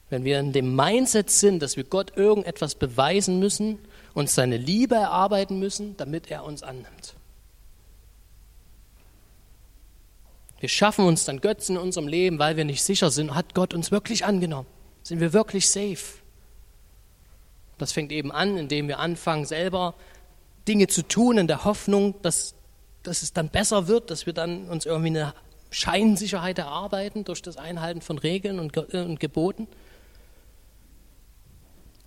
wenn wir in dem Mindset sind, dass wir Gott irgendetwas beweisen müssen, uns seine Liebe erarbeiten müssen, damit er uns annimmt. Wir schaffen uns dann Götzen in unserem Leben, weil wir nicht sicher sind, hat Gott uns wirklich angenommen? Sind wir wirklich safe? Das fängt eben an, indem wir anfangen, selber Dinge zu tun in der Hoffnung, dass, dass es dann besser wird, dass wir dann uns irgendwie eine Scheinsicherheit erarbeiten durch das Einhalten von Regeln und, Ge- und Geboten.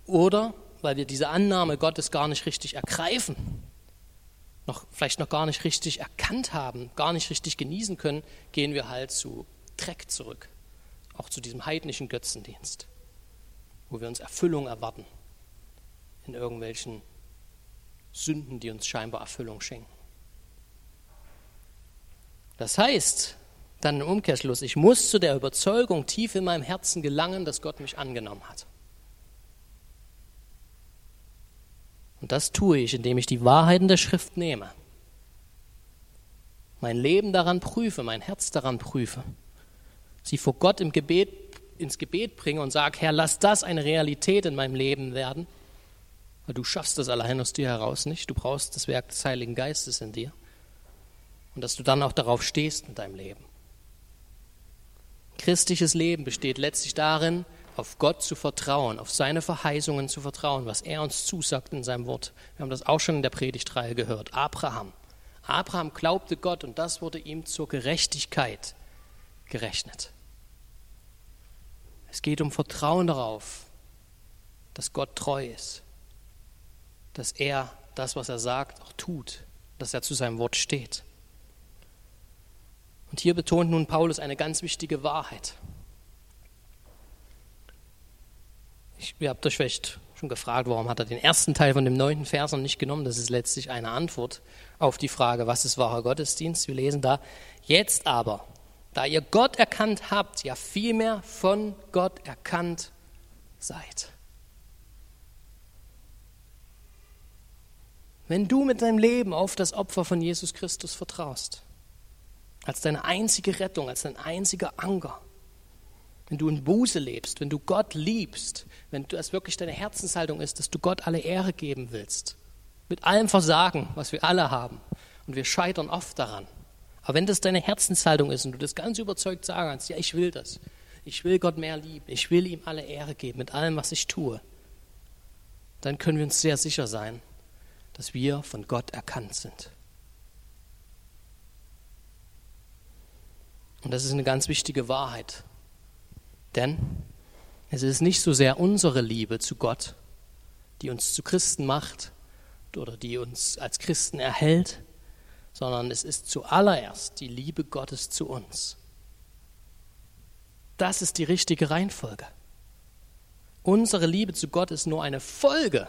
Oder weil wir diese Annahme Gottes gar nicht richtig ergreifen, noch, vielleicht noch gar nicht richtig erkannt haben, gar nicht richtig genießen können, gehen wir halt zu Dreck zurück. Auch zu diesem heidnischen Götzendienst, wo wir uns Erfüllung erwarten in irgendwelchen Sünden, die uns scheinbar Erfüllung schenken. Das heißt, dann im Umkehrschluss, ich muss zu der Überzeugung tief in meinem Herzen gelangen, dass Gott mich angenommen hat. Und das tue ich, indem ich die Wahrheiten der Schrift nehme, mein Leben daran prüfe, mein Herz daran prüfe, sie vor Gott im Gebet, ins Gebet bringe und sage, Herr, lass das eine Realität in meinem Leben werden, weil du schaffst das allein aus dir heraus nicht, du brauchst das Werk des Heiligen Geistes in dir. Und dass du dann auch darauf stehst in deinem Leben. Christliches Leben besteht letztlich darin, auf Gott zu vertrauen, auf seine Verheißungen zu vertrauen, was er uns zusagt in seinem Wort. Wir haben das auch schon in der Predigtreihe gehört. Abraham. Abraham glaubte Gott und das wurde ihm zur Gerechtigkeit gerechnet. Es geht um Vertrauen darauf, dass Gott treu ist, dass er das, was er sagt, auch tut, dass er zu seinem Wort steht. Und hier betont nun Paulus eine ganz wichtige Wahrheit. Ich, ihr habt euch vielleicht schon gefragt, warum hat er den ersten Teil von dem neunten Vers noch nicht genommen? Das ist letztlich eine Antwort auf die Frage, was ist wahrer Gottesdienst? Wir lesen da, jetzt aber, da ihr Gott erkannt habt, ja vielmehr von Gott erkannt seid. Wenn du mit deinem Leben auf das Opfer von Jesus Christus vertraust, als deine einzige Rettung, als dein einziger Anker, wenn du in Buße lebst, wenn du Gott liebst, wenn das wirklich deine Herzenshaltung ist, dass du Gott alle Ehre geben willst, mit allem Versagen, was wir alle haben, und wir scheitern oft daran. Aber wenn das deine Herzenshaltung ist und du das ganz überzeugt sagen kannst, ja, ich will das, ich will Gott mehr lieben, ich will ihm alle Ehre geben mit allem, was ich tue, dann können wir uns sehr sicher sein, dass wir von Gott erkannt sind. Und das ist eine ganz wichtige Wahrheit. Denn es ist nicht so sehr unsere Liebe zu Gott, die uns zu Christen macht oder die uns als Christen erhält, sondern es ist zuallererst die Liebe Gottes zu uns. Das ist die richtige Reihenfolge. Unsere Liebe zu Gott ist nur eine Folge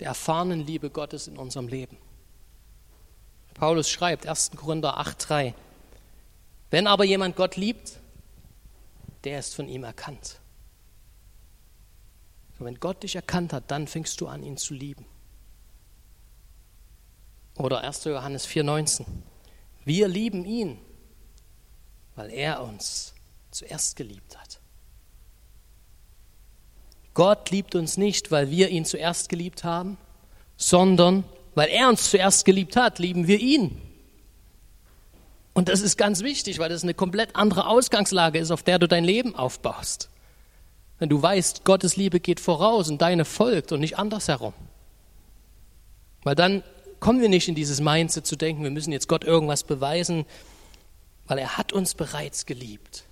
der erfahrenen Liebe Gottes in unserem Leben. Paulus schreibt 1. Korinther 8,3 Wenn aber jemand Gott liebt, der ist von ihm erkannt. So, wenn Gott dich erkannt hat, dann fängst du an, ihn zu lieben. Oder 1. Johannes 4,19. Wir lieben ihn, weil er uns zuerst geliebt hat. Gott liebt uns nicht, weil wir ihn zuerst geliebt haben, sondern weil er uns zuerst geliebt hat, lieben wir ihn. Und das ist ganz wichtig, weil das eine komplett andere Ausgangslage ist, auf der du dein Leben aufbaust. Wenn du weißt, Gottes Liebe geht voraus und deine folgt und nicht andersherum. Weil dann kommen wir nicht in dieses Mindset zu denken, wir müssen jetzt Gott irgendwas beweisen, weil er hat uns bereits geliebt.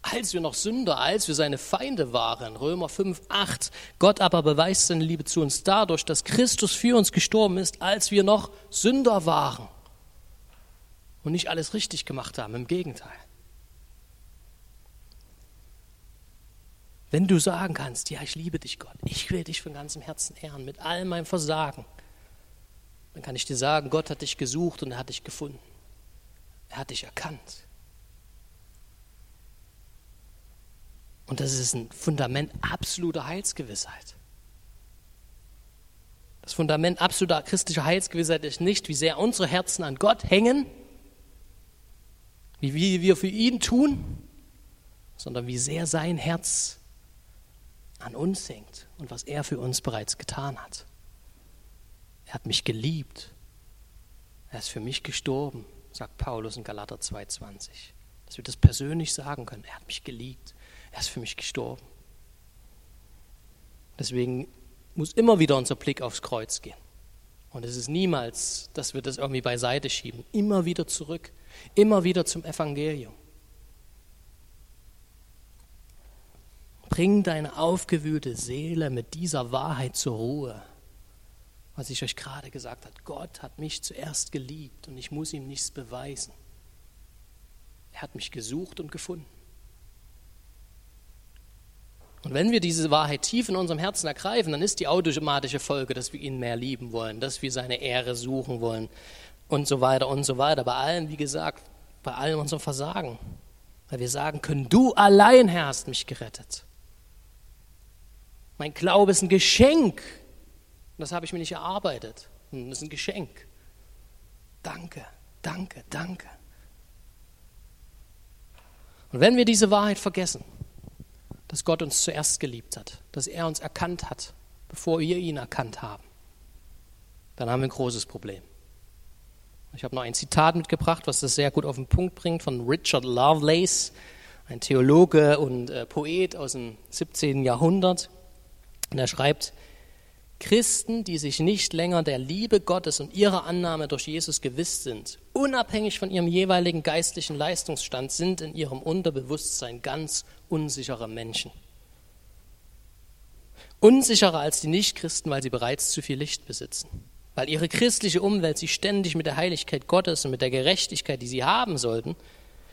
Als wir noch Sünder, als wir seine Feinde waren, Römer 5, 8, Gott aber beweist seine Liebe zu uns dadurch, dass Christus für uns gestorben ist, als wir noch Sünder waren und nicht alles richtig gemacht haben, im Gegenteil. Wenn du sagen kannst, ja, ich liebe dich, Gott, ich will dich von ganzem Herzen ehren, mit all meinem Versagen, dann kann ich dir sagen, Gott hat dich gesucht und er hat dich gefunden. Er hat dich erkannt. Und das ist ein Fundament absoluter Heilsgewissheit. Das Fundament absoluter christlicher Heilsgewissheit ist nicht, wie sehr unsere Herzen an Gott hängen, wie wir für ihn tun, sondern wie sehr sein Herz an uns hängt und was er für uns bereits getan hat. Er hat mich geliebt. Er ist für mich gestorben, sagt Paulus in Galater 2,20. Dass wir das persönlich sagen können. Er hat mich geliebt. Er ist für mich gestorben. Deswegen muss immer wieder unser Blick aufs Kreuz gehen Und es ist niemals, dass wir das irgendwie beiseite schieben. Immer wieder zurück, immer wieder zum Evangelium. Bring deine aufgewühlte Seele mit dieser Wahrheit zur Ruhe. Was ich euch gerade gesagt habe, Gott hat mich zuerst geliebt und ich muss ihm nichts beweisen. Er hat mich gesucht und gefunden. Und wenn wir diese Wahrheit tief in unserem Herzen ergreifen, dann ist die automatische Folge, dass wir ihn mehr lieben wollen, dass wir seine Ehre suchen wollen und so weiter und so weiter. Bei allem, wie gesagt, bei allem unserem Versagen. Weil wir sagen können, du allein, Herr, hast mich gerettet. Mein Glaube ist ein Geschenk. Das habe ich mir nicht erarbeitet. Das ist ein Geschenk. Danke, danke, danke. Und wenn wir diese Wahrheit vergessen, dass Gott uns zuerst geliebt hat, dass er uns erkannt hat, bevor wir ihn erkannt haben, dann haben wir ein großes Problem. Ich habe noch ein Zitat mitgebracht, was das sehr gut auf den Punkt bringt, von Richard Lovelace, ein Theologe und äh, Poet aus dem 17. Jahrhundert. Und er schreibt, Christen, die sich nicht länger der Liebe Gottes und ihrer Annahme durch Jesus gewiss sind, unabhängig von ihrem jeweiligen geistlichen Leistungsstand, sind in ihrem Unterbewusstsein ganz unsichere Menschen. Unsicherer als die Nichtchristen, weil sie bereits zu viel Licht besitzen. Weil ihre christliche Umwelt sie ständig mit der Heiligkeit Gottes und mit der Gerechtigkeit, die sie haben sollten,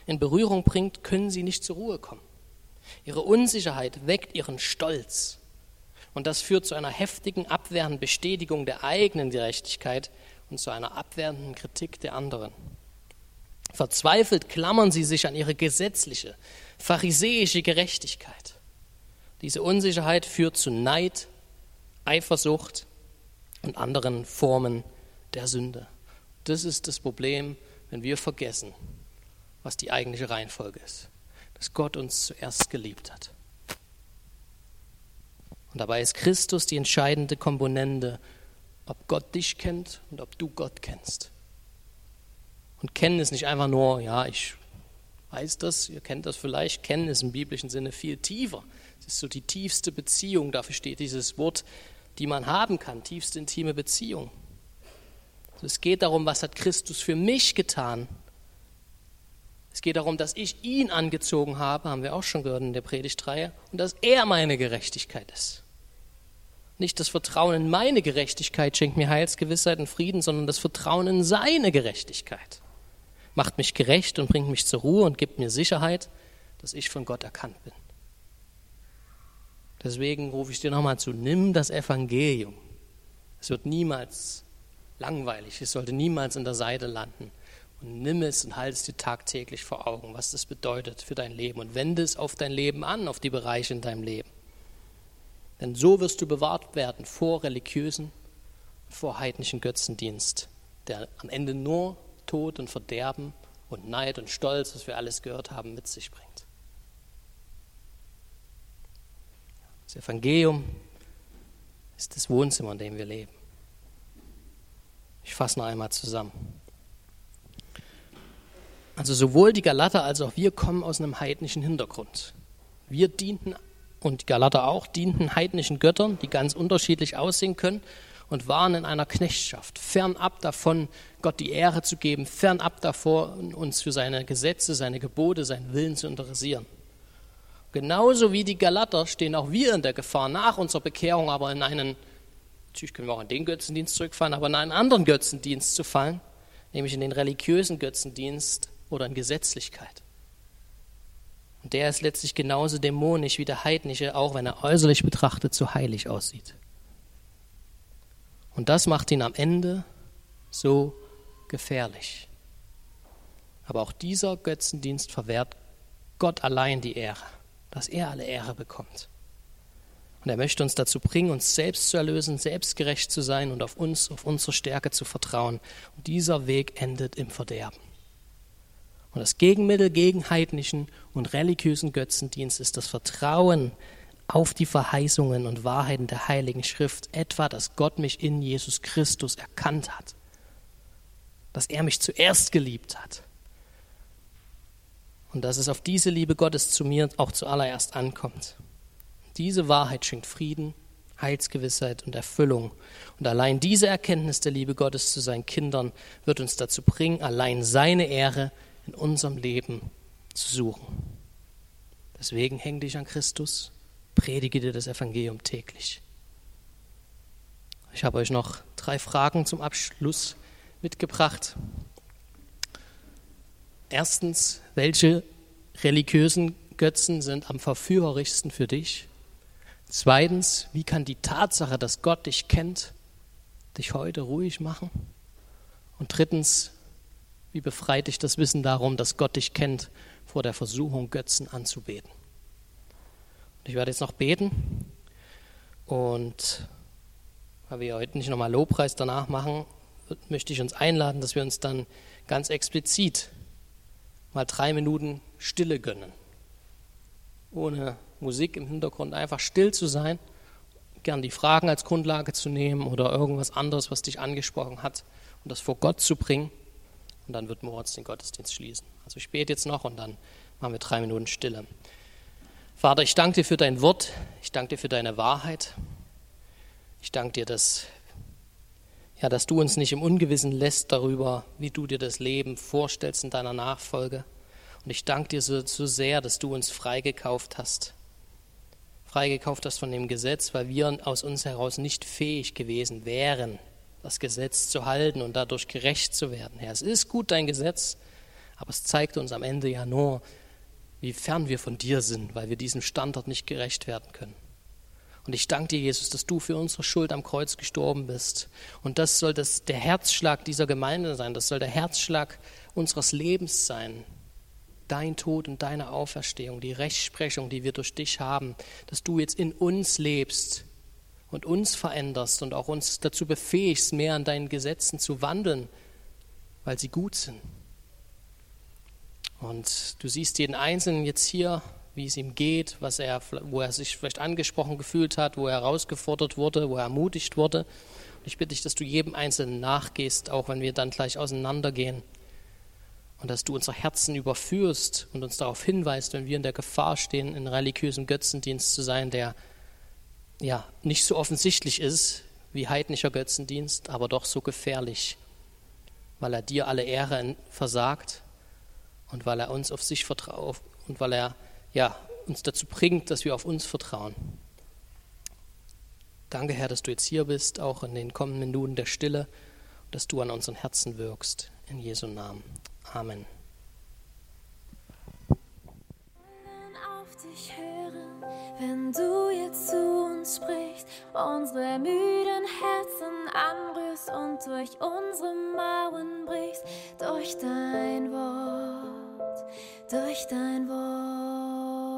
in Berührung bringt, können sie nicht zur Ruhe kommen. Ihre Unsicherheit weckt ihren Stolz und das führt zu einer heftigen, abwehrenden Bestätigung der eigenen Gerechtigkeit und zu einer abwehrenden Kritik der anderen. Verzweifelt klammern sie sich an ihre gesetzliche, pharisäische Gerechtigkeit. Diese Unsicherheit führt zu Neid, Eifersucht und anderen Formen der Sünde. Das ist das Problem, wenn wir vergessen, was die eigentliche Reihenfolge ist. Dass Gott uns zuerst geliebt hat. Und dabei ist Christus die entscheidende Komponente, ob Gott dich kennt und ob du Gott kennst. Und kennen ist nicht einfach nur, ja, ich weiß das, ihr kennt das vielleicht, kennen ist im biblischen Sinne viel tiefer. Es ist so die tiefste Beziehung, dafür steht dieses Wort, die man haben kann, tiefste intime Beziehung. Also es geht darum, was hat Christus für mich getan. Es geht darum, dass ich ihn angezogen habe, haben wir auch schon gehört in der Predigtreihe, und dass er meine Gerechtigkeit ist. Nicht das Vertrauen in meine Gerechtigkeit schenkt mir Heilsgewissheit und Frieden, sondern das Vertrauen in seine Gerechtigkeit. Macht mich gerecht und bringt mich zur Ruhe und gibt mir Sicherheit, dass ich von Gott erkannt bin. Deswegen rufe ich dir nochmal zu, nimm das Evangelium. Es wird niemals langweilig, es sollte niemals in der Seite landen. Und nimm es und halte es dir tagtäglich vor Augen, was das bedeutet für dein Leben. Und wende es auf dein Leben an, auf die Bereiche in deinem Leben. Denn so wirst du bewahrt werden vor religiösen, vor heidnischen Götzendienst, der am Ende nur Tod und Verderben und Neid und Stolz, was wir alles gehört haben, mit sich bringt. Das Evangelium ist das Wohnzimmer, in dem wir leben. Ich fasse noch einmal zusammen. Also sowohl die Galater als auch wir kommen aus einem heidnischen Hintergrund. Wir dienten und die Galater auch, dienten heidnischen Göttern, die ganz unterschiedlich aussehen können und waren in einer Knechtschaft, fernab davon, Gott die Ehre zu geben, fernab davor, uns für seine Gesetze, seine Gebote, seinen Willen zu interessieren. Genauso wie die Galater stehen auch wir in der Gefahr, nach unserer Bekehrung aber in einen, natürlich können wir auch in den Götzendienst zurückfallen, aber in einen anderen Götzendienst zu fallen, nämlich in den religiösen Götzendienst oder in Gesetzlichkeit. Und der ist letztlich genauso dämonisch wie der heidnische, auch wenn er äußerlich betrachtet so heilig aussieht. Und das macht ihn am Ende so gefährlich. Aber auch dieser Götzendienst verwehrt Gott allein die Ehre, dass er alle Ehre bekommt. Und er möchte uns dazu bringen, uns selbst zu erlösen, selbstgerecht zu sein und auf uns, auf unsere Stärke zu vertrauen. Und dieser Weg endet im Verderben. Und das Gegenmittel gegen heidnischen und religiösen Götzendienst ist das Vertrauen auf die Verheißungen und Wahrheiten der Heiligen Schrift, etwa, dass Gott mich in Jesus Christus erkannt hat, dass er mich zuerst geliebt hat und dass es auf diese Liebe Gottes zu mir auch zuallererst ankommt. Diese Wahrheit schenkt Frieden, Heilsgewissheit und Erfüllung. Und allein diese Erkenntnis der Liebe Gottes zu seinen Kindern wird uns dazu bringen, allein seine Ehre in unserem Leben zu suchen. Deswegen häng dich an Christus, predige dir das Evangelium täglich. Ich habe euch noch drei Fragen zum Abschluss mitgebracht. Erstens, welche religiösen Götzen sind am verführerischsten für dich? Zweitens, wie kann die Tatsache, dass Gott dich kennt, dich heute ruhig machen? Und drittens, wie befreit dich das Wissen darum, dass Gott dich kennt, vor der Versuchung, Götzen anzubeten? Und ich werde jetzt noch beten und weil wir heute nicht nochmal Lobpreis danach machen, möchte ich uns einladen, dass wir uns dann ganz explizit mal drei Minuten Stille gönnen. Ohne Musik im Hintergrund einfach still zu sein, gern die Fragen als Grundlage zu nehmen oder irgendwas anderes, was dich angesprochen hat und das vor Gott zu bringen. Und dann wird Moritz den Gottesdienst schließen. Also ich bete jetzt noch und dann machen wir drei Minuten Stille. Vater, ich danke dir für dein Wort, ich danke dir für deine Wahrheit. Ich danke dir, dass, ja, dass du uns nicht im Ungewissen lässt darüber, wie du dir das Leben vorstellst in deiner Nachfolge. Und ich danke dir so, so sehr, dass du uns freigekauft hast freigekauft hast von dem Gesetz, weil wir aus uns heraus nicht fähig gewesen wären, das Gesetz zu halten und dadurch gerecht zu werden. Herr, es ist gut dein Gesetz, aber es zeigt uns am Ende ja nur, wie fern wir von dir sind, weil wir diesem Standard nicht gerecht werden können. Und ich danke dir, Jesus, dass du für unsere Schuld am Kreuz gestorben bist. Und das soll das, der Herzschlag dieser Gemeinde sein, das soll der Herzschlag unseres Lebens sein, dein Tod und deine Auferstehung, die Rechtsprechung, die wir durch dich haben, dass du jetzt in uns lebst und uns veränderst und auch uns dazu befähigst, mehr an deinen Gesetzen zu wandeln, weil sie gut sind. Und du siehst jeden Einzelnen jetzt hier, wie es ihm geht, was er, wo er sich vielleicht angesprochen gefühlt hat, wo er herausgefordert wurde, wo er ermutigt wurde. Und ich bitte dich, dass du jedem Einzelnen nachgehst, auch wenn wir dann gleich auseinandergehen und dass du unser Herzen überführst und uns darauf hinweist, wenn wir in der Gefahr stehen, in religiösem Götzendienst zu sein, der ja nicht so offensichtlich ist wie heidnischer Götzendienst, aber doch so gefährlich, weil er dir alle Ehre versagt und weil er uns auf sich vertraut und weil er ja, uns dazu bringt, dass wir auf uns vertrauen. Danke, Herr, dass du jetzt hier bist, auch in den kommenden Minuten der Stille, dass du an unseren Herzen wirkst. In Jesu Namen. Amen. auf dich hören, wenn du jetzt zu uns sprichst, unsere müden Herzen anrührst und durch unsere Mauern brichst, durch dein Wort, durch dein Wort.